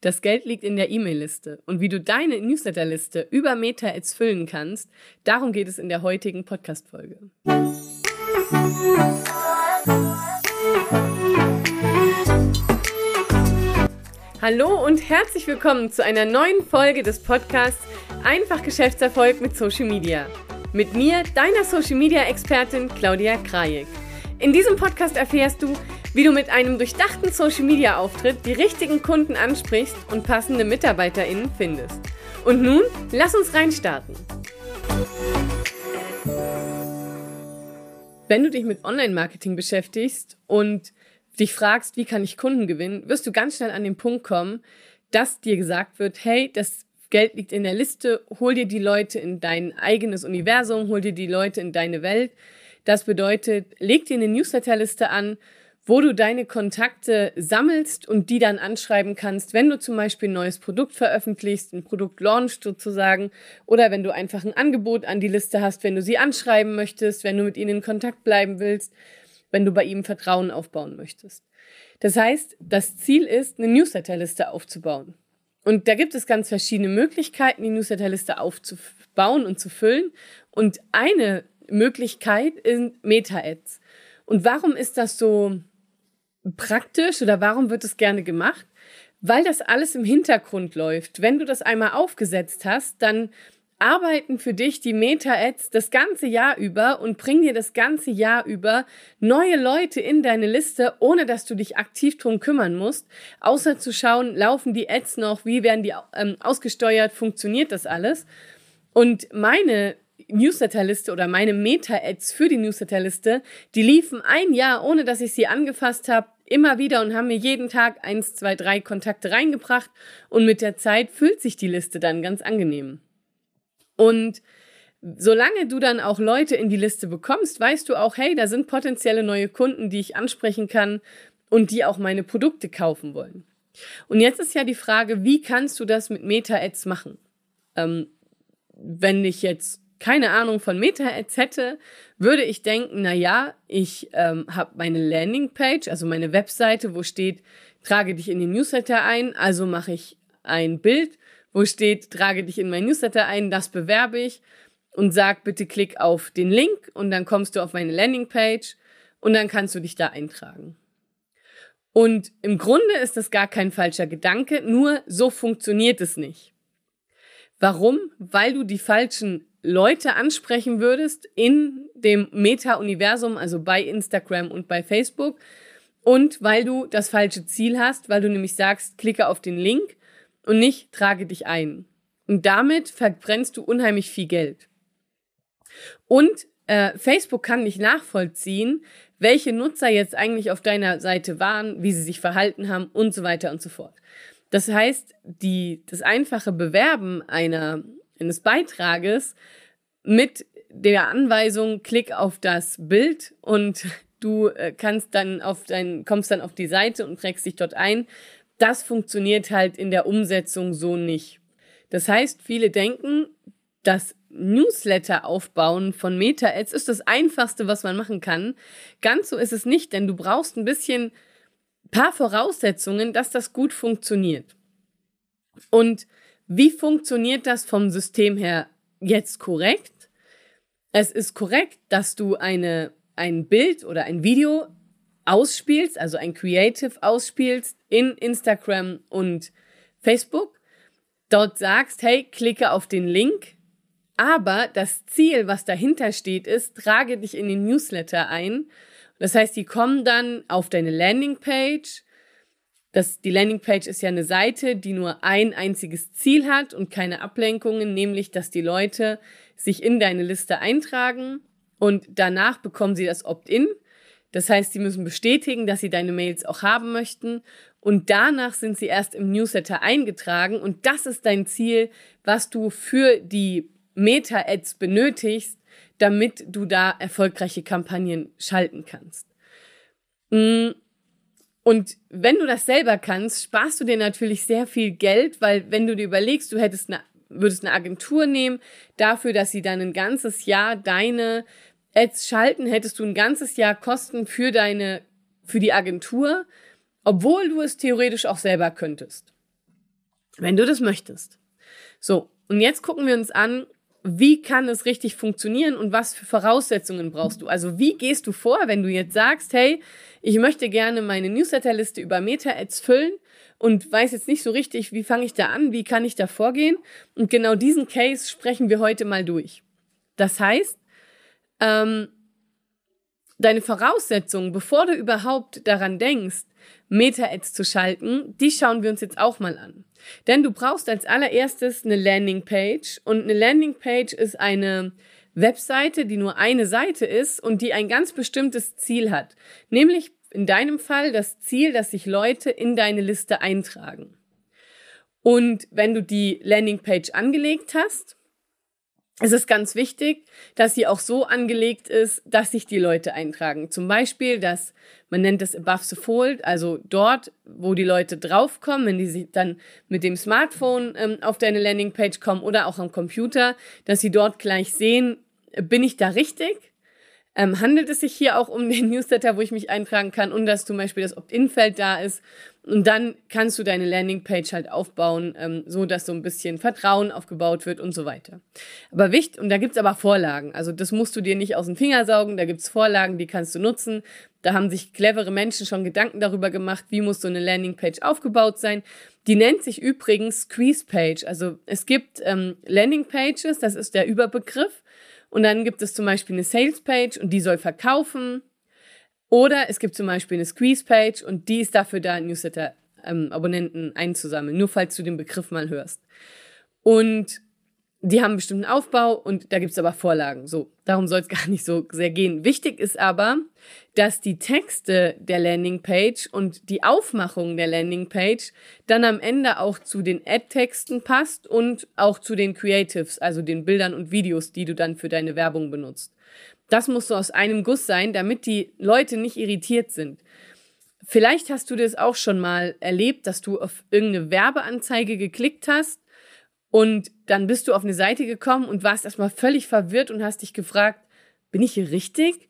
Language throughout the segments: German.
Das Geld liegt in der E-Mail-Liste und wie du deine Newsletter-Liste über Meta-Ads füllen kannst, darum geht es in der heutigen Podcast-Folge. Hallo und herzlich willkommen zu einer neuen Folge des Podcasts Einfach Geschäftserfolg mit Social Media. Mit mir, deiner Social Media Expertin Claudia Krajek. In diesem Podcast erfährst du, wie du mit einem durchdachten Social Media Auftritt die richtigen Kunden ansprichst und passende MitarbeiterInnen findest. Und nun, lass uns reinstarten. Wenn du dich mit Online-Marketing beschäftigst und dich fragst, wie kann ich Kunden gewinnen, wirst du ganz schnell an den Punkt kommen, dass dir gesagt wird, hey, das Geld liegt in der Liste, hol dir die Leute in dein eigenes Universum, hol dir die Leute in deine Welt. Das bedeutet, leg dir eine Newsletterliste an, wo du deine Kontakte sammelst und die dann anschreiben kannst, wenn du zum Beispiel ein neues Produkt veröffentlichst, ein Produkt launchst sozusagen, oder wenn du einfach ein Angebot an die Liste hast, wenn du sie anschreiben möchtest, wenn du mit ihnen in Kontakt bleiben willst, wenn du bei ihm Vertrauen aufbauen möchtest. Das heißt, das Ziel ist, eine Newsletterliste aufzubauen. Und da gibt es ganz verschiedene Möglichkeiten, die Newsletterliste aufzubauen und zu füllen. Und eine Möglichkeit sind Meta-Ads. Und warum ist das so praktisch oder warum wird es gerne gemacht? Weil das alles im Hintergrund läuft. Wenn du das einmal aufgesetzt hast, dann arbeiten für dich die Meta-Ads das ganze Jahr über und bringen dir das ganze Jahr über neue Leute in deine Liste, ohne dass du dich aktiv drum kümmern musst, außer zu schauen, laufen die Ads noch, wie werden die ähm, ausgesteuert, funktioniert das alles. Und meine Newsletterliste oder meine Meta-Ads für die Newsletterliste, die liefen ein Jahr, ohne dass ich sie angefasst habe, immer wieder und haben mir jeden Tag eins, zwei, drei Kontakte reingebracht und mit der Zeit füllt sich die Liste dann ganz angenehm. Und solange du dann auch Leute in die Liste bekommst, weißt du auch, hey, da sind potenzielle neue Kunden, die ich ansprechen kann und die auch meine Produkte kaufen wollen. Und jetzt ist ja die Frage, wie kannst du das mit Meta-Ads machen? Ähm, wenn ich jetzt keine Ahnung von Meta-Ads hätte, würde ich denken, na ja, ich ähm, habe meine Landingpage, also meine Webseite, wo steht, trage dich in den Newsletter ein, also mache ich ein Bild, wo steht, trage dich in mein Newsletter ein, das bewerbe ich und sag bitte klick auf den Link und dann kommst du auf meine Landingpage und dann kannst du dich da eintragen. Und im Grunde ist das gar kein falscher Gedanke, nur so funktioniert es nicht. Warum? Weil du die falschen Leute ansprechen würdest in dem Meta-Universum, also bei Instagram und bei Facebook. Und weil du das falsche Ziel hast, weil du nämlich sagst, klicke auf den Link und nicht trage dich ein. Und damit verbrennst du unheimlich viel Geld. Und äh, Facebook kann nicht nachvollziehen, welche Nutzer jetzt eigentlich auf deiner Seite waren, wie sie sich verhalten haben und so weiter und so fort. Das heißt, die, das einfache Bewerben einer, eines Beitrages mit der Anweisung, klick auf das Bild und du äh, kannst dann auf dein, kommst dann auf die Seite und trägst dich dort ein. Das funktioniert halt in der Umsetzung so nicht. Das heißt, viele denken, das Newsletter aufbauen von Meta-Ads ist das einfachste, was man machen kann. Ganz so ist es nicht, denn du brauchst ein bisschen paar Voraussetzungen, dass das gut funktioniert. Und wie funktioniert das vom System her jetzt korrekt? Es ist korrekt, dass du eine, ein Bild oder ein Video ausspielst, also ein Creative ausspielst in Instagram und Facebook. Dort sagst, hey, klicke auf den Link. Aber das Ziel, was dahinter steht, ist, trage dich in den Newsletter ein das heißt, die kommen dann auf deine Landingpage. Das, die Landingpage ist ja eine Seite, die nur ein einziges Ziel hat und keine Ablenkungen, nämlich, dass die Leute sich in deine Liste eintragen und danach bekommen sie das Opt-in. Das heißt, sie müssen bestätigen, dass sie deine Mails auch haben möchten und danach sind sie erst im Newsletter eingetragen und das ist dein Ziel, was du für die Meta-Ads benötigst, damit du da erfolgreiche Kampagnen schalten kannst. Mm. Und wenn du das selber kannst, sparst du dir natürlich sehr viel Geld, weil wenn du dir überlegst, du hättest eine, würdest eine Agentur nehmen, dafür, dass sie dann ein ganzes Jahr deine Ads schalten, hättest du ein ganzes Jahr Kosten für deine, für die Agentur, obwohl du es theoretisch auch selber könntest. wenn du das möchtest. So, und jetzt gucken wir uns an, wie kann es richtig funktionieren und was für Voraussetzungen brauchst du? Also wie gehst du vor, wenn du jetzt sagst, hey, ich möchte gerne meine Newsletterliste über Meta-Ads füllen und weiß jetzt nicht so richtig, wie fange ich da an, wie kann ich da vorgehen? Und genau diesen Case sprechen wir heute mal durch. Das heißt, ähm, deine Voraussetzungen, bevor du überhaupt daran denkst, Meta-Ads zu schalten, die schauen wir uns jetzt auch mal an. Denn du brauchst als allererstes eine Landingpage und eine Landingpage ist eine Webseite, die nur eine Seite ist und die ein ganz bestimmtes Ziel hat. Nämlich in deinem Fall das Ziel, dass sich Leute in deine Liste eintragen. Und wenn du die Landingpage angelegt hast, es ist ganz wichtig, dass sie auch so angelegt ist, dass sich die Leute eintragen. Zum Beispiel, dass man nennt es above the fold, also dort, wo die Leute draufkommen, wenn die dann mit dem Smartphone ähm, auf deine Landingpage kommen oder auch am Computer, dass sie dort gleich sehen, bin ich da richtig? Ähm, handelt es sich hier auch um den Newsletter, wo ich mich eintragen kann und dass zum Beispiel das Opt-in-Feld da ist. Und dann kannst du deine Landingpage halt aufbauen, ähm, so dass so ein bisschen Vertrauen aufgebaut wird und so weiter. Aber wichtig, und da gibt's aber Vorlagen. Also das musst du dir nicht aus dem Finger saugen, da gibt's Vorlagen, die kannst du nutzen. Da haben sich clevere Menschen schon Gedanken darüber gemacht, wie muss so eine Landingpage aufgebaut sein. Die nennt sich übrigens Squeeze Page. Also es gibt ähm, Landingpages, das ist der Überbegriff. Und dann gibt es zum Beispiel eine Sales Page und die soll verkaufen. Oder es gibt zum Beispiel eine Squeeze Page und die ist dafür da, Newsletter-Abonnenten ähm, einzusammeln. Nur falls du den Begriff mal hörst. Und die haben einen bestimmten Aufbau und da gibt's aber Vorlagen. So, darum soll es gar nicht so sehr gehen. Wichtig ist aber, dass die Texte der Landingpage und die Aufmachung der Landingpage dann am Ende auch zu den Ad-Texten passt und auch zu den Creatives, also den Bildern und Videos, die du dann für deine Werbung benutzt. Das muss so aus einem Guss sein, damit die Leute nicht irritiert sind. Vielleicht hast du das auch schon mal erlebt, dass du auf irgendeine Werbeanzeige geklickt hast und dann bist du auf eine Seite gekommen und warst erstmal völlig verwirrt und hast dich gefragt, bin ich hier richtig?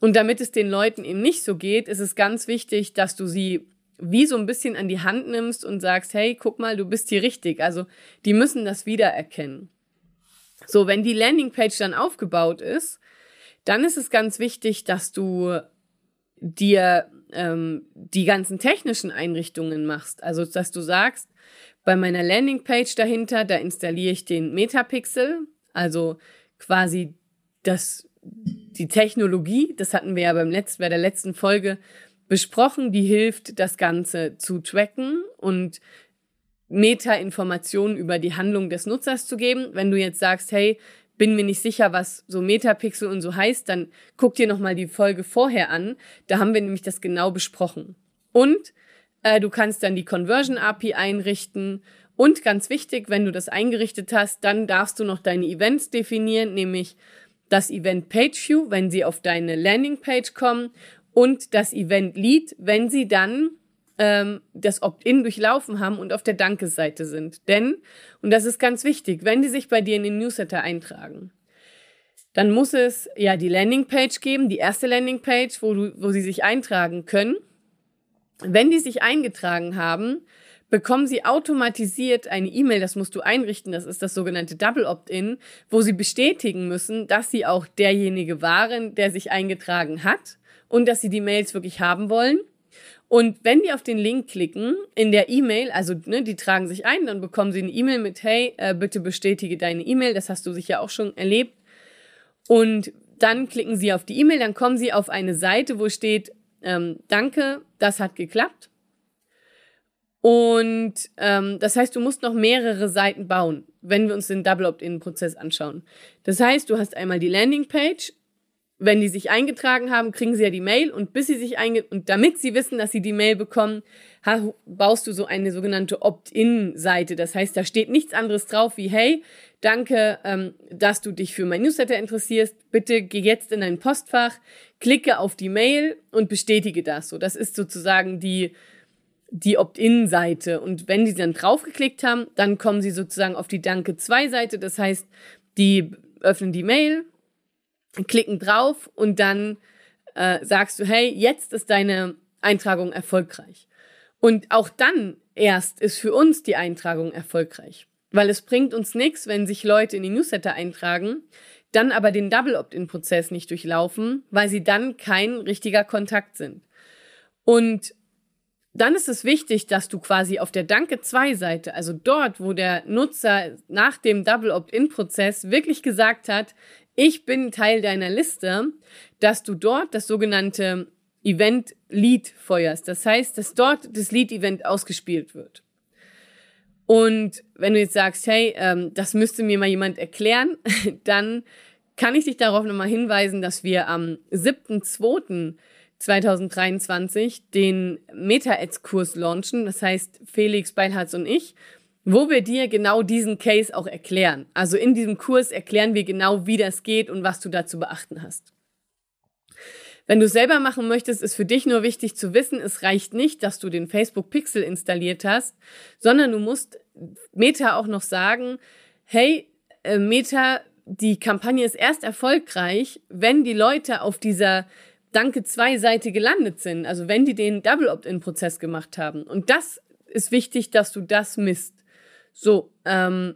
Und damit es den Leuten eben nicht so geht, ist es ganz wichtig, dass du sie wie so ein bisschen an die Hand nimmst und sagst, hey, guck mal, du bist hier richtig. Also die müssen das wiedererkennen. So, wenn die Landingpage dann aufgebaut ist, dann ist es ganz wichtig, dass du dir ähm, die ganzen technischen Einrichtungen machst. Also, dass du sagst, bei meiner Landingpage dahinter, da installiere ich den Metapixel, also quasi das, die Technologie, das hatten wir ja beim letzten, bei der letzten Folge besprochen, die hilft, das Ganze zu tracken und Meta-Informationen über die Handlung des Nutzers zu geben. Wenn du jetzt sagst, hey, bin mir nicht sicher, was so Metapixel und so heißt, dann guck dir nochmal die Folge vorher an. Da haben wir nämlich das genau besprochen. Und äh, du kannst dann die Conversion API einrichten. Und ganz wichtig, wenn du das eingerichtet hast, dann darfst du noch deine Events definieren, nämlich das Event Page View, wenn sie auf deine Landingpage kommen und das Event Lead, wenn sie dann ähm, das Opt-in durchlaufen haben und auf der Danke-Seite sind. Denn, und das ist ganz wichtig, wenn die sich bei dir in den Newsletter eintragen, dann muss es ja die Landingpage geben, die erste Landingpage, wo, wo sie sich eintragen können. Wenn die sich eingetragen haben, bekommen sie automatisiert eine E-Mail, das musst du einrichten, das ist das sogenannte Double Opt-in, wo sie bestätigen müssen, dass sie auch derjenige waren, der sich eingetragen hat und dass sie die Mails wirklich haben wollen. Und wenn die auf den Link klicken in der E-Mail, also ne, die tragen sich ein, dann bekommen sie eine E-Mail mit, hey, äh, bitte bestätige deine E-Mail, das hast du sicher auch schon erlebt. Und dann klicken sie auf die E-Mail, dann kommen sie auf eine Seite, wo steht, ähm, danke, das hat geklappt. Und ähm, das heißt, du musst noch mehrere Seiten bauen, wenn wir uns den Double Opt-in-Prozess anschauen. Das heißt, du hast einmal die Landingpage. Wenn die sich eingetragen haben, kriegen sie ja die Mail und bis sie sich einge und damit sie wissen, dass sie die Mail bekommen, baust du so eine sogenannte Opt-in-Seite. Das heißt, da steht nichts anderes drauf wie Hey, danke, ähm, dass du dich für mein Newsletter interessierst. Bitte geh jetzt in dein Postfach, klicke auf die Mail und bestätige das. So, das ist sozusagen die, die Opt-in-Seite. Und wenn die dann draufgeklickt haben, dann kommen sie sozusagen auf die Danke-2-Seite. Das heißt, die öffnen die Mail, klicken drauf und dann äh, sagst du, hey, jetzt ist deine Eintragung erfolgreich. Und auch dann erst ist für uns die Eintragung erfolgreich. Weil es bringt uns nichts, wenn sich Leute in die Newsletter eintragen, dann aber den Double Opt-in-Prozess nicht durchlaufen, weil sie dann kein richtiger Kontakt sind. Und dann ist es wichtig, dass du quasi auf der Danke 2 Seite, also dort, wo der Nutzer nach dem Double Opt-in-Prozess wirklich gesagt hat, ich bin Teil deiner Liste, dass du dort das sogenannte Event Lead feuerst. Das heißt, dass dort das Lead Event ausgespielt wird. Und wenn du jetzt sagst, hey, ähm, das müsste mir mal jemand erklären, dann kann ich dich darauf nochmal hinweisen, dass wir am 7.2.2023 den Meta-Ads-Kurs launchen. Das heißt, Felix Beilharz und ich, wo wir dir genau diesen Case auch erklären. Also in diesem Kurs erklären wir genau, wie das geht und was du dazu beachten hast. Wenn du selber machen möchtest, ist für dich nur wichtig zu wissen, es reicht nicht, dass du den Facebook Pixel installiert hast, sondern du musst Meta auch noch sagen, hey, äh, Meta, die Kampagne ist erst erfolgreich, wenn die Leute auf dieser Danke zwei Seite gelandet sind, also wenn die den Double Opt-in-Prozess gemacht haben. Und das ist wichtig, dass du das misst. So, ähm,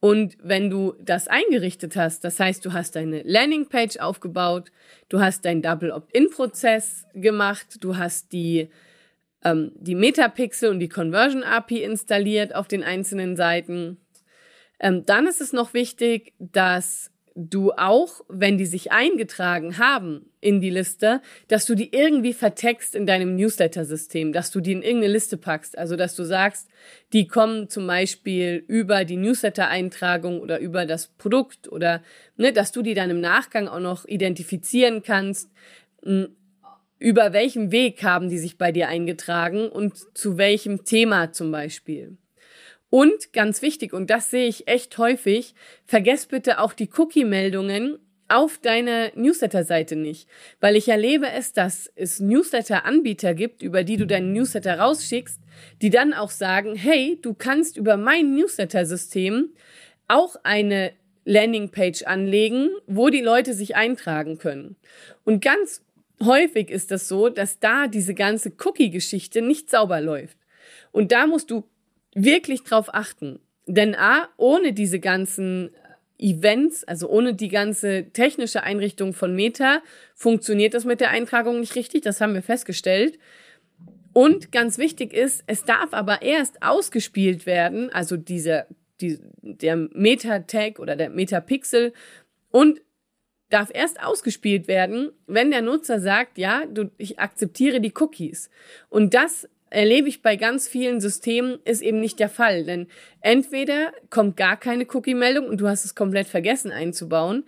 und wenn du das eingerichtet hast, das heißt, du hast deine Landingpage aufgebaut, du hast deinen Double Opt-in-Prozess gemacht, du hast die, ähm, die Metapixel und die Conversion API installiert auf den einzelnen Seiten, ähm, dann ist es noch wichtig, dass du auch, wenn die sich eingetragen haben in die Liste, dass du die irgendwie vertext in deinem Newsletter-System, dass du die in irgendeine Liste packst. Also, dass du sagst, die kommen zum Beispiel über die Newsletter-Eintragung oder über das Produkt oder, ne, dass du die dann im Nachgang auch noch identifizieren kannst. Hm, über welchem Weg haben die sich bei dir eingetragen und zu welchem Thema zum Beispiel. Und ganz wichtig, und das sehe ich echt häufig, vergess bitte auch die Cookie-Meldungen auf deine Newsletter-Seite nicht. Weil ich erlebe es, dass es Newsletter-Anbieter gibt, über die du deinen Newsletter rausschickst, die dann auch sagen, hey, du kannst über mein Newsletter-System auch eine Landingpage anlegen, wo die Leute sich eintragen können. Und ganz häufig ist das so, dass da diese ganze Cookie-Geschichte nicht sauber läuft. Und da musst du wirklich drauf achten. Denn A, ohne diese ganzen Events, also ohne die ganze technische Einrichtung von Meta, funktioniert das mit der Eintragung nicht richtig. Das haben wir festgestellt. Und ganz wichtig ist, es darf aber erst ausgespielt werden, also diese, die, der Meta-Tag oder der Meta-Pixel und darf erst ausgespielt werden, wenn der Nutzer sagt, ja, du, ich akzeptiere die Cookies. Und das erlebe ich bei ganz vielen Systemen, ist eben nicht der Fall. Denn entweder kommt gar keine Cookie-Meldung und du hast es komplett vergessen einzubauen,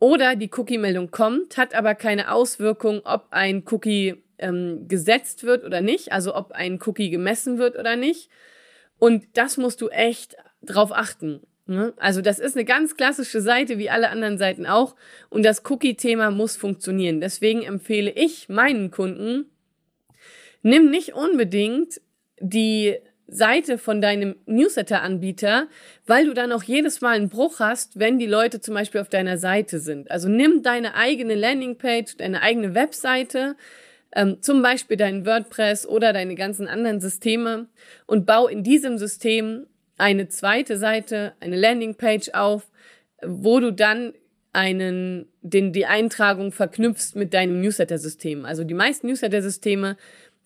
oder die Cookie-Meldung kommt, hat aber keine Auswirkung, ob ein Cookie ähm, gesetzt wird oder nicht, also ob ein Cookie gemessen wird oder nicht. Und das musst du echt drauf achten. Ne? Also das ist eine ganz klassische Seite, wie alle anderen Seiten auch. Und das Cookie-Thema muss funktionieren. Deswegen empfehle ich meinen Kunden, nimm nicht unbedingt die Seite von deinem Newsletter-Anbieter, weil du dann auch jedes Mal einen Bruch hast, wenn die Leute zum Beispiel auf deiner Seite sind. Also nimm deine eigene Landingpage, deine eigene Webseite, ähm, zum Beispiel dein WordPress oder deine ganzen anderen Systeme und bau in diesem System eine zweite Seite, eine Landingpage auf, wo du dann einen, den, die Eintragung verknüpfst mit deinem Newsletter-System. Also die meisten Newsletter-Systeme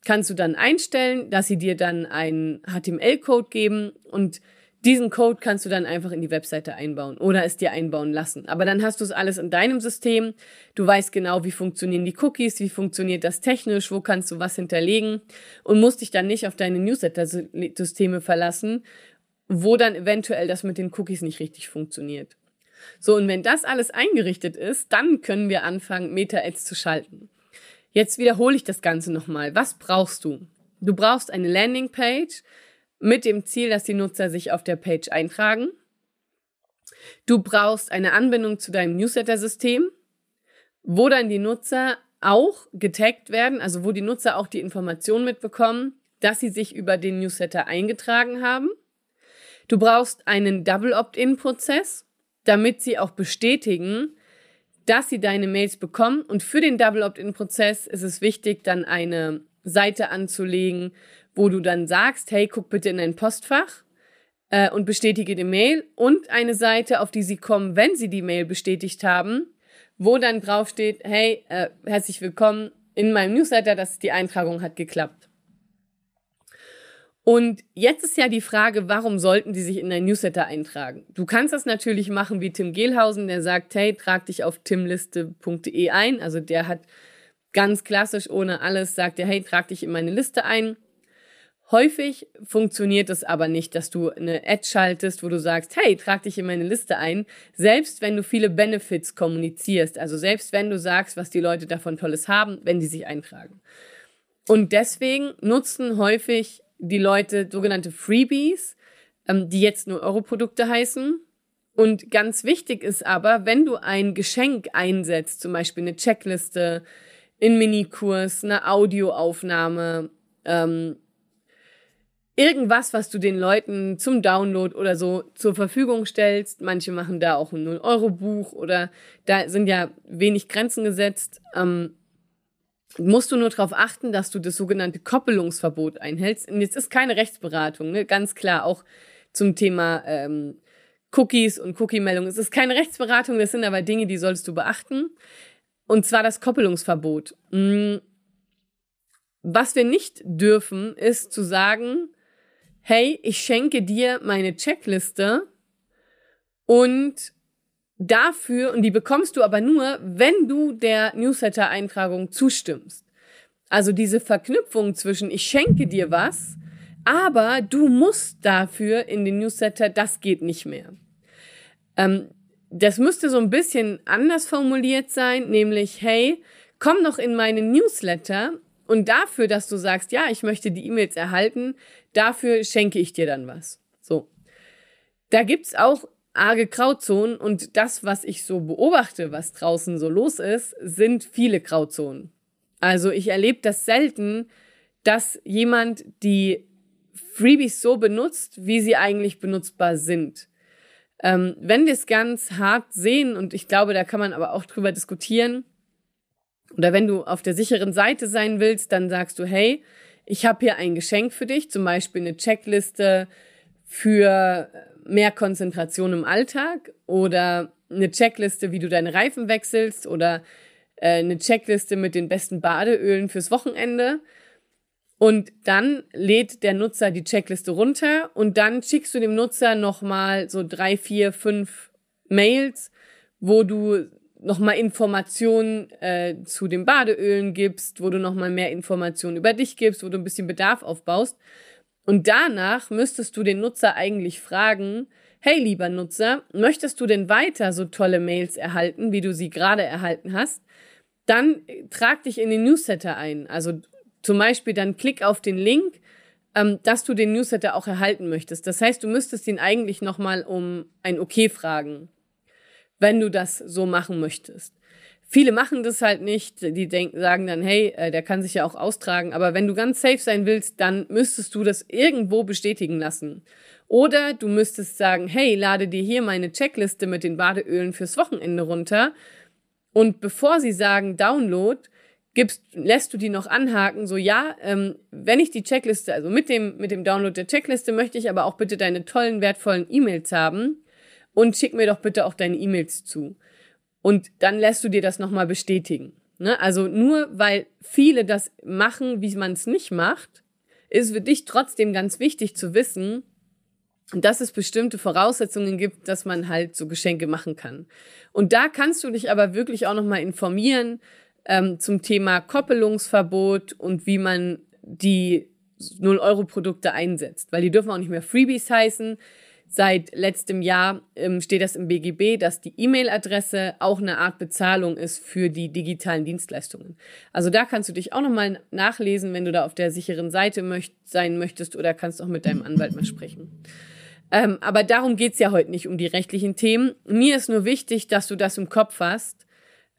kannst du dann einstellen, dass sie dir dann einen HTML-Code geben und diesen Code kannst du dann einfach in die Webseite einbauen oder es dir einbauen lassen. Aber dann hast du es alles in deinem System. Du weißt genau, wie funktionieren die Cookies, wie funktioniert das technisch, wo kannst du was hinterlegen und musst dich dann nicht auf deine Newsletter-Systeme verlassen, wo dann eventuell das mit den Cookies nicht richtig funktioniert. So, und wenn das alles eingerichtet ist, dann können wir anfangen, Meta-Ads zu schalten. Jetzt wiederhole ich das Ganze nochmal. Was brauchst du? Du brauchst eine Landingpage mit dem Ziel, dass die Nutzer sich auf der Page eintragen. Du brauchst eine Anbindung zu deinem Newsletter-System, wo dann die Nutzer auch getaggt werden, also wo die Nutzer auch die Information mitbekommen, dass sie sich über den Newsletter eingetragen haben. Du brauchst einen Double Opt-in-Prozess, damit sie auch bestätigen, dass sie deine Mails bekommen. Und für den Double Opt-in-Prozess ist es wichtig, dann eine Seite anzulegen, wo du dann sagst, hey, guck bitte in dein Postfach äh, und bestätige die Mail und eine Seite, auf die sie kommen, wenn sie die Mail bestätigt haben, wo dann drauf steht, hey, äh, herzlich willkommen in meinem Newsletter, dass die Eintragung hat geklappt. Und jetzt ist ja die Frage, warum sollten die sich in dein Newsletter eintragen? Du kannst das natürlich machen wie Tim Gehlhausen, der sagt, hey, trag dich auf timliste.de ein. Also der hat ganz klassisch ohne alles, sagt er, hey, trag dich in meine Liste ein. Häufig funktioniert es aber nicht, dass du eine Ad schaltest, wo du sagst, hey, trag dich in meine Liste ein, selbst wenn du viele Benefits kommunizierst, also selbst wenn du sagst, was die Leute davon Tolles haben, wenn die sich eintragen. Und deswegen nutzen häufig die Leute sogenannte Freebies, ähm, die jetzt nur Europrodukte heißen. Und ganz wichtig ist aber, wenn du ein Geschenk einsetzt, zum Beispiel eine Checkliste, einen Minikurs, eine Audioaufnahme, ähm, irgendwas, was du den Leuten zum Download oder so zur Verfügung stellst. Manche machen da auch ein 0-Euro-Buch oder da sind ja wenig Grenzen gesetzt. Ähm, musst du nur darauf achten, dass du das sogenannte Koppelungsverbot einhältst. Und jetzt ist keine Rechtsberatung, ne? ganz klar, auch zum Thema ähm, Cookies und Cookie-Meldungen. Es ist keine Rechtsberatung, das sind aber Dinge, die solltest du beachten. Und zwar das Koppelungsverbot. Mm. Was wir nicht dürfen, ist zu sagen, hey, ich schenke dir meine Checkliste und dafür, und die bekommst du aber nur, wenn du der Newsletter-Eintragung zustimmst. Also diese Verknüpfung zwischen ich schenke dir was, aber du musst dafür in den Newsletter, das geht nicht mehr. Ähm, das müsste so ein bisschen anders formuliert sein, nämlich, hey, komm noch in meinen Newsletter und dafür, dass du sagst, ja, ich möchte die E-Mails erhalten, dafür schenke ich dir dann was. So. Da gibt's auch arge Grauzonen und das, was ich so beobachte, was draußen so los ist, sind viele Grauzonen. Also ich erlebe das selten, dass jemand die Freebies so benutzt, wie sie eigentlich benutzbar sind. Ähm, wenn wir es ganz hart sehen, und ich glaube, da kann man aber auch drüber diskutieren, oder wenn du auf der sicheren Seite sein willst, dann sagst du, hey, ich habe hier ein Geschenk für dich, zum Beispiel eine Checkliste für mehr Konzentration im Alltag oder eine Checkliste, wie du deine Reifen wechselst oder äh, eine Checkliste mit den besten Badeölen fürs Wochenende. Und dann lädt der Nutzer die Checkliste runter und dann schickst du dem Nutzer nochmal so drei, vier, fünf Mails, wo du nochmal Informationen äh, zu den Badeölen gibst, wo du nochmal mehr Informationen über dich gibst, wo du ein bisschen Bedarf aufbaust. Und danach müsstest du den Nutzer eigentlich fragen, hey lieber Nutzer, möchtest du denn weiter so tolle Mails erhalten, wie du sie gerade erhalten hast? Dann trag dich in den Newsletter ein. Also zum Beispiel dann klick auf den Link, ähm, dass du den Newsletter auch erhalten möchtest. Das heißt, du müsstest ihn eigentlich nochmal um ein Okay fragen, wenn du das so machen möchtest. Viele machen das halt nicht. Die denken, sagen dann, hey, äh, der kann sich ja auch austragen. Aber wenn du ganz safe sein willst, dann müsstest du das irgendwo bestätigen lassen. Oder du müsstest sagen, hey, lade dir hier meine Checkliste mit den Badeölen fürs Wochenende runter. Und bevor sie sagen Download, gibst, lässt du die noch anhaken, so ja, ähm, wenn ich die Checkliste, also mit dem, mit dem Download der Checkliste möchte ich aber auch bitte deine tollen, wertvollen E-Mails haben und schick mir doch bitte auch deine E-Mails zu. Und dann lässt du dir das nochmal bestätigen. Ne? Also nur weil viele das machen, wie man es nicht macht, ist für dich trotzdem ganz wichtig zu wissen, dass es bestimmte Voraussetzungen gibt, dass man halt so Geschenke machen kann. Und da kannst du dich aber wirklich auch nochmal informieren ähm, zum Thema Koppelungsverbot und wie man die 0-Euro-Produkte einsetzt. Weil die dürfen auch nicht mehr Freebies heißen. Seit letztem Jahr ähm, steht das im BGB, dass die E-Mail-Adresse auch eine Art Bezahlung ist für die digitalen Dienstleistungen. Also da kannst du dich auch nochmal nachlesen, wenn du da auf der sicheren Seite möcht sein möchtest oder kannst auch mit deinem Anwalt mal sprechen. Ähm, aber darum geht's ja heute nicht um die rechtlichen Themen. Mir ist nur wichtig, dass du das im Kopf hast,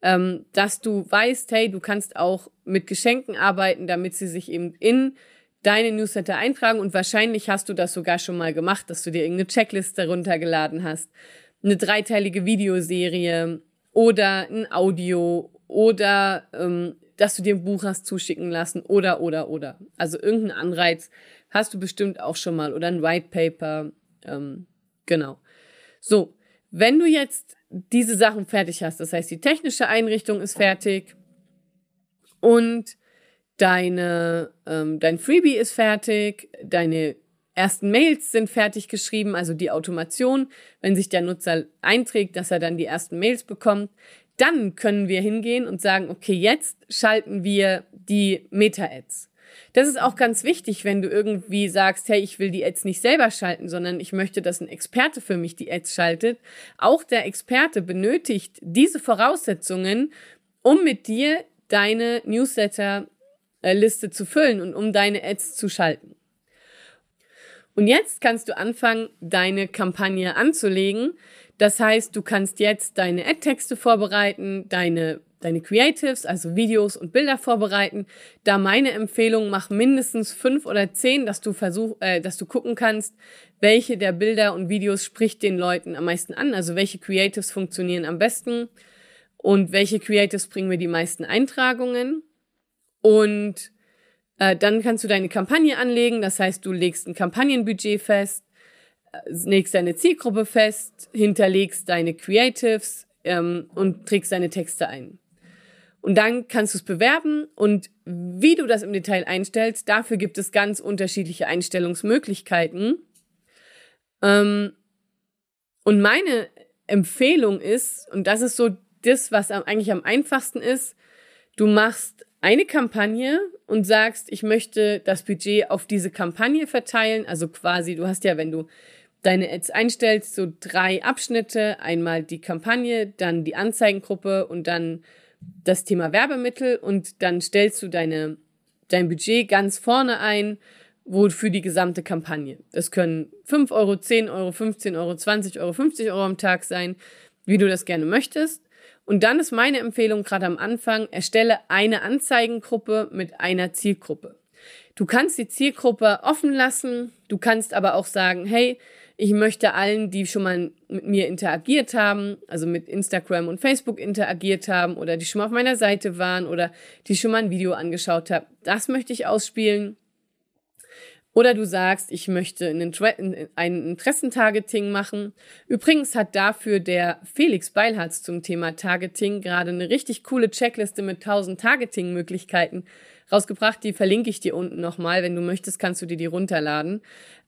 ähm, dass du weißt, hey, du kannst auch mit Geschenken arbeiten, damit sie sich eben in deine Newsletter eintragen und wahrscheinlich hast du das sogar schon mal gemacht, dass du dir irgendeine Checkliste runtergeladen hast, eine dreiteilige Videoserie oder ein Audio oder ähm, dass du dir ein Buch hast zuschicken lassen oder, oder, oder. Also irgendeinen Anreiz hast du bestimmt auch schon mal oder ein White Paper. Ähm, genau. So, wenn du jetzt diese Sachen fertig hast, das heißt, die technische Einrichtung ist fertig und deine, ähm, dein Freebie ist fertig, deine ersten Mails sind fertig geschrieben, also die Automation, wenn sich der Nutzer einträgt, dass er dann die ersten Mails bekommt, dann können wir hingehen und sagen, okay, jetzt schalten wir die Meta-Ads. Das ist auch ganz wichtig, wenn du irgendwie sagst, hey, ich will die Ads nicht selber schalten, sondern ich möchte, dass ein Experte für mich die Ads schaltet. Auch der Experte benötigt diese Voraussetzungen, um mit dir deine Newsletter-Liste zu füllen und um deine Ads zu schalten. Und jetzt kannst du anfangen, deine Kampagne anzulegen. Das heißt, du kannst jetzt deine Ad-Texte vorbereiten, deine deine Creatives, also Videos und Bilder vorbereiten. Da meine Empfehlung, mach mindestens fünf oder zehn, dass du versuch, äh, dass du gucken kannst, welche der Bilder und Videos spricht den Leuten am meisten an, also welche Creatives funktionieren am besten und welche Creatives bringen mir die meisten Eintragungen. Und äh, dann kannst du deine Kampagne anlegen, das heißt, du legst ein Kampagnenbudget fest, äh, legst deine Zielgruppe fest, hinterlegst deine Creatives ähm, und trägst deine Texte ein. Und dann kannst du es bewerben und wie du das im Detail einstellst, dafür gibt es ganz unterschiedliche Einstellungsmöglichkeiten. Ähm, und meine Empfehlung ist, und das ist so das, was eigentlich am einfachsten ist, du machst eine Kampagne und sagst, ich möchte das Budget auf diese Kampagne verteilen. Also quasi, du hast ja, wenn du deine Ads einstellst, so drei Abschnitte. Einmal die Kampagne, dann die Anzeigengruppe und dann das Thema Werbemittel und dann stellst du deine, dein Budget ganz vorne ein, wo für die gesamte Kampagne. Das können 5 Euro, 10 Euro, 15 Euro, 20 Euro, 50 Euro am Tag sein, wie du das gerne möchtest. Und dann ist meine Empfehlung gerade am Anfang, erstelle eine Anzeigengruppe mit einer Zielgruppe. Du kannst die Zielgruppe offen lassen, du kannst aber auch sagen, hey, ich möchte allen, die schon mal mit mir interagiert haben, also mit Instagram und Facebook interagiert haben oder die schon mal auf meiner Seite waren oder die schon mal ein Video angeschaut haben, das möchte ich ausspielen. Oder du sagst, ich möchte ein Interessentargeting machen. Übrigens hat dafür der Felix Beilharz zum Thema Targeting gerade eine richtig coole Checkliste mit 1000 Targeting-Möglichkeiten rausgebracht. Die verlinke ich dir unten nochmal. Wenn du möchtest, kannst du dir die runterladen.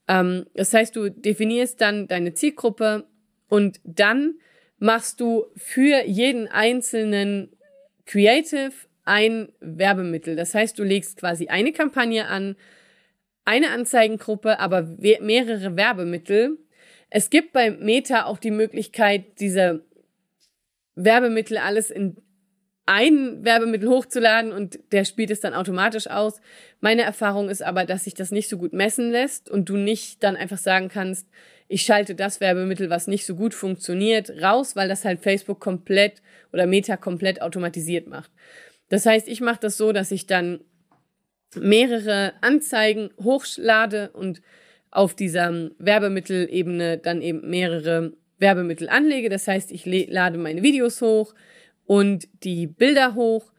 Ähm, das heißt, du definierst dann deine Zielgruppe und dann machst du für jeden einzelnen Creative ein Werbemittel. Das heißt, du legst quasi eine Kampagne an, eine Anzeigengruppe, aber mehrere Werbemittel. Es gibt bei Meta auch die Möglichkeit, diese Werbemittel alles in ein Werbemittel hochzuladen und der spielt es dann automatisch aus. Meine Erfahrung ist aber, dass sich das nicht so gut messen lässt und du nicht dann einfach sagen kannst, ich schalte das Werbemittel, was nicht so gut funktioniert, raus, weil das halt Facebook komplett oder Meta komplett automatisiert macht. Das heißt, ich mache das so, dass ich dann mehrere Anzeigen hochlade und auf dieser Werbemittelebene dann eben mehrere Werbemittel anlege. Das heißt, ich lade meine Videos hoch, und die Bilder hoch.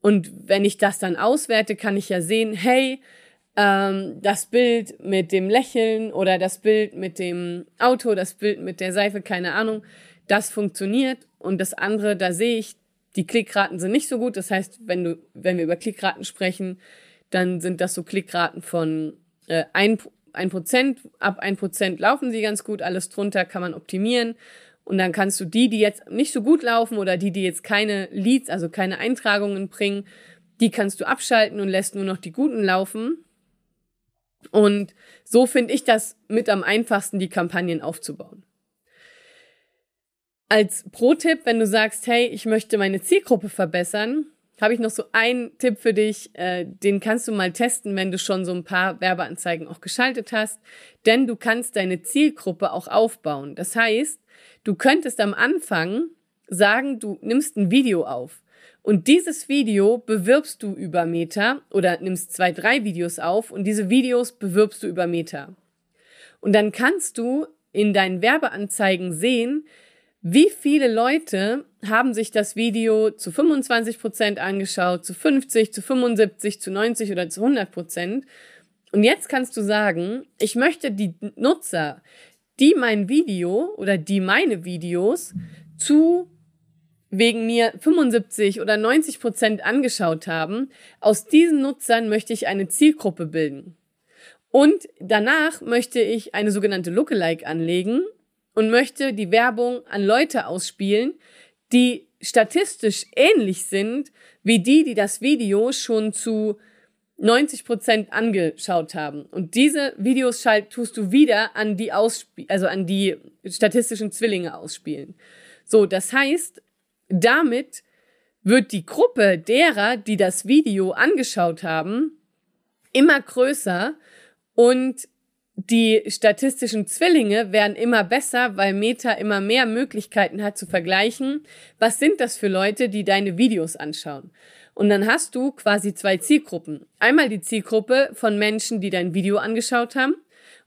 Und wenn ich das dann auswerte, kann ich ja sehen, hey, ähm, das Bild mit dem Lächeln oder das Bild mit dem Auto, das Bild mit der Seife, keine Ahnung, das funktioniert. Und das andere, da sehe ich, die Klickraten sind nicht so gut. Das heißt, wenn du, wenn wir über Klickraten sprechen, dann sind das so Klickraten von äh, ein, ein Prozent. Ab ein Prozent laufen sie ganz gut. Alles drunter kann man optimieren. Und dann kannst du die, die jetzt nicht so gut laufen oder die, die jetzt keine Leads, also keine Eintragungen bringen, die kannst du abschalten und lässt nur noch die guten laufen. Und so finde ich das mit am einfachsten, die Kampagnen aufzubauen. Als Pro-Tipp, wenn du sagst, hey, ich möchte meine Zielgruppe verbessern, habe ich noch so einen Tipp für dich. Äh, den kannst du mal testen, wenn du schon so ein paar Werbeanzeigen auch geschaltet hast. Denn du kannst deine Zielgruppe auch aufbauen. Das heißt, Du könntest am Anfang sagen, du nimmst ein Video auf und dieses Video bewirbst du über Meta oder nimmst zwei, drei Videos auf und diese Videos bewirbst du über Meta. Und dann kannst du in deinen Werbeanzeigen sehen, wie viele Leute haben sich das Video zu 25 Prozent angeschaut, zu 50, zu 75, zu 90 oder zu 100 Prozent. Und jetzt kannst du sagen, ich möchte die Nutzer, die mein Video oder die meine Videos zu wegen mir 75 oder 90 Prozent angeschaut haben, aus diesen Nutzern möchte ich eine Zielgruppe bilden. Und danach möchte ich eine sogenannte Lookalike anlegen und möchte die Werbung an Leute ausspielen, die statistisch ähnlich sind wie die, die das Video schon zu 90 Prozent angeschaut haben. Und diese Videos schalt, tust du wieder an die Ausspie also an die statistischen Zwillinge ausspielen. So, das heißt, damit wird die Gruppe derer, die das Video angeschaut haben, immer größer und die statistischen Zwillinge werden immer besser, weil Meta immer mehr Möglichkeiten hat zu vergleichen, was sind das für Leute, die deine Videos anschauen. Und dann hast du quasi zwei Zielgruppen. Einmal die Zielgruppe von Menschen, die dein Video angeschaut haben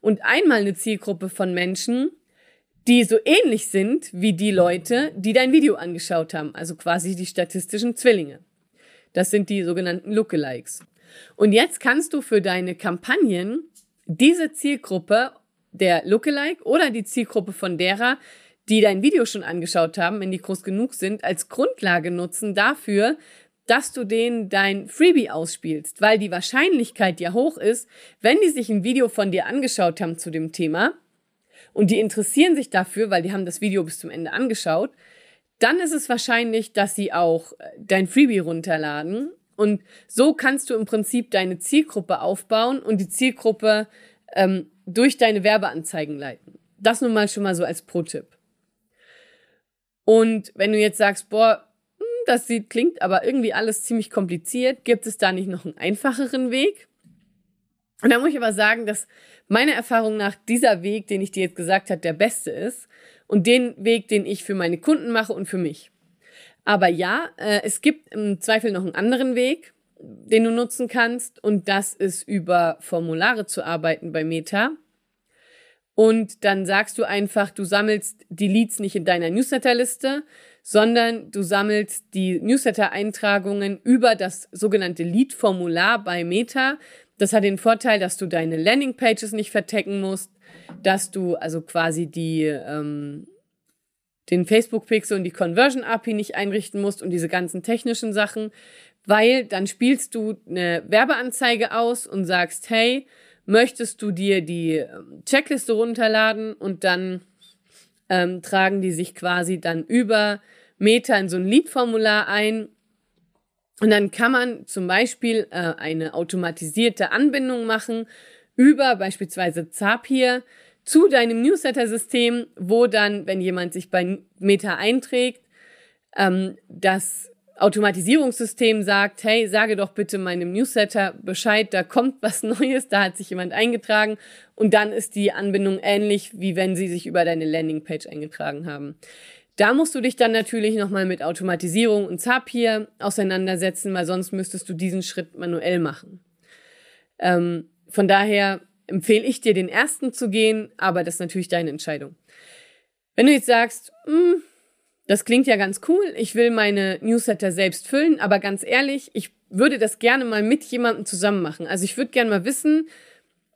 und einmal eine Zielgruppe von Menschen, die so ähnlich sind wie die Leute, die dein Video angeschaut haben, also quasi die statistischen Zwillinge. Das sind die sogenannten Lookalikes. Und jetzt kannst du für deine Kampagnen diese Zielgruppe der Lookalike oder die Zielgruppe von derer, die dein Video schon angeschaut haben, wenn die groß genug sind, als Grundlage nutzen dafür, dass du denen dein Freebie ausspielst, weil die Wahrscheinlichkeit ja hoch ist, wenn die sich ein Video von dir angeschaut haben zu dem Thema und die interessieren sich dafür, weil die haben das Video bis zum Ende angeschaut, dann ist es wahrscheinlich, dass sie auch äh, dein Freebie runterladen und so kannst du im Prinzip deine Zielgruppe aufbauen und die Zielgruppe ähm, durch deine Werbeanzeigen leiten. Das nun mal schon mal so als Pro-Tipp. Und wenn du jetzt sagst, boah, hm, das sieht, klingt aber irgendwie alles ziemlich kompliziert, gibt es da nicht noch einen einfacheren Weg? Und da muss ich aber sagen, dass meiner Erfahrung nach dieser Weg, den ich dir jetzt gesagt habe, der beste ist und den Weg, den ich für meine Kunden mache und für mich. Aber ja, äh, es gibt im Zweifel noch einen anderen Weg, den du nutzen kannst. Und das ist über Formulare zu arbeiten bei Meta. Und dann sagst du einfach, du sammelst die Leads nicht in deiner Newsletterliste, sondern du sammelst die Newsletter-Eintragungen über das sogenannte Lead-Formular bei Meta. Das hat den Vorteil, dass du deine Landingpages nicht vertecken musst, dass du also quasi die ähm, den Facebook-Pixel und die Conversion API nicht einrichten musst und diese ganzen technischen Sachen, weil dann spielst du eine Werbeanzeige aus und sagst, hey, möchtest du dir die ähm, Checkliste runterladen und dann ähm, tragen die sich quasi dann über Meta in so ein Lead-Formular ein. Und dann kann man zum Beispiel äh, eine automatisierte Anbindung machen über beispielsweise Zapier zu deinem Newsletter-System, wo dann, wenn jemand sich bei Meta einträgt, ähm, das Automatisierungssystem sagt, hey, sage doch bitte meinem Newsletter Bescheid, da kommt was Neues, da hat sich jemand eingetragen und dann ist die Anbindung ähnlich, wie wenn sie sich über deine Landingpage eingetragen haben. Da musst du dich dann natürlich nochmal mit Automatisierung und Zapier auseinandersetzen, weil sonst müsstest du diesen Schritt manuell machen. Ähm, von daher empfehle ich dir, den ersten zu gehen, aber das ist natürlich deine Entscheidung. Wenn du jetzt sagst, hm, das klingt ja ganz cool, ich will meine Newsletter selbst füllen, aber ganz ehrlich, ich würde das gerne mal mit jemandem zusammen machen. Also ich würde gerne mal wissen,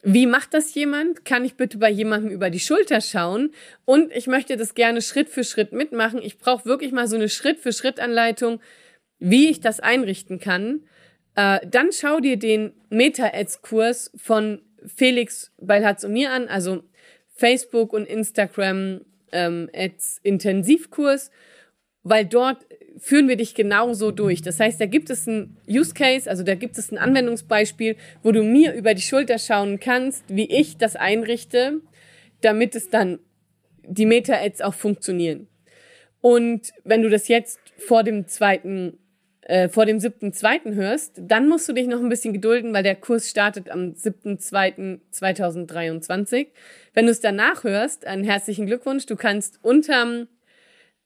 wie macht das jemand? Kann ich bitte bei jemandem über die Schulter schauen? Und ich möchte das gerne Schritt für Schritt mitmachen. Ich brauche wirklich mal so eine Schritt für Schritt Anleitung, wie ich das einrichten kann. Äh, dann schau dir den Meta-Ads-Kurs von Felix Beilharz und mir an, also Facebook und Instagram ähm, Ads Intensivkurs, weil dort führen wir dich genauso durch. Das heißt, da gibt es ein Use Case, also da gibt es ein Anwendungsbeispiel, wo du mir über die Schulter schauen kannst, wie ich das einrichte, damit es dann die Meta-Ads auch funktionieren. Und wenn du das jetzt vor dem zweiten äh, vor dem 7.2. hörst, dann musst du dich noch ein bisschen gedulden, weil der Kurs startet am 7.2.2023. Wenn du es danach hörst, einen herzlichen Glückwunsch. Du kannst unterm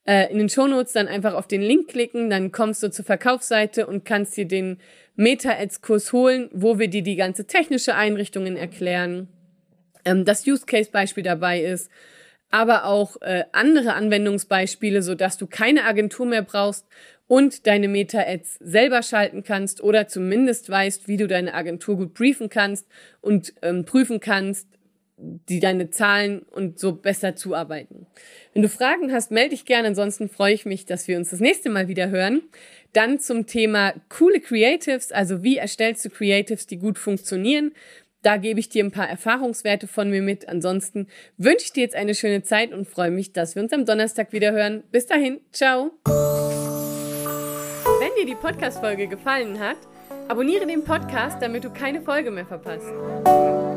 äh, in den Shownotes dann einfach auf den Link klicken, dann kommst du zur Verkaufsseite und kannst dir den Meta-Ads-Kurs holen, wo wir dir die ganze technische Einrichtungen erklären, ähm, das Use-Case-Beispiel dabei ist aber auch äh, andere Anwendungsbeispiele, so dass du keine Agentur mehr brauchst und deine Meta-Ads selber schalten kannst oder zumindest weißt, wie du deine Agentur gut briefen kannst und ähm, prüfen kannst, die deine Zahlen und so besser zuarbeiten. Wenn du Fragen hast, melde dich gerne. Ansonsten freue ich mich, dass wir uns das nächste Mal wieder hören. Dann zum Thema coole Creatives, also wie erstellst du Creatives, die gut funktionieren. Da gebe ich dir ein paar Erfahrungswerte von mir mit. Ansonsten wünsche ich dir jetzt eine schöne Zeit und freue mich, dass wir uns am Donnerstag wieder hören. Bis dahin, ciao. Wenn dir die Podcast-Folge gefallen hat, abonniere den Podcast, damit du keine Folge mehr verpasst.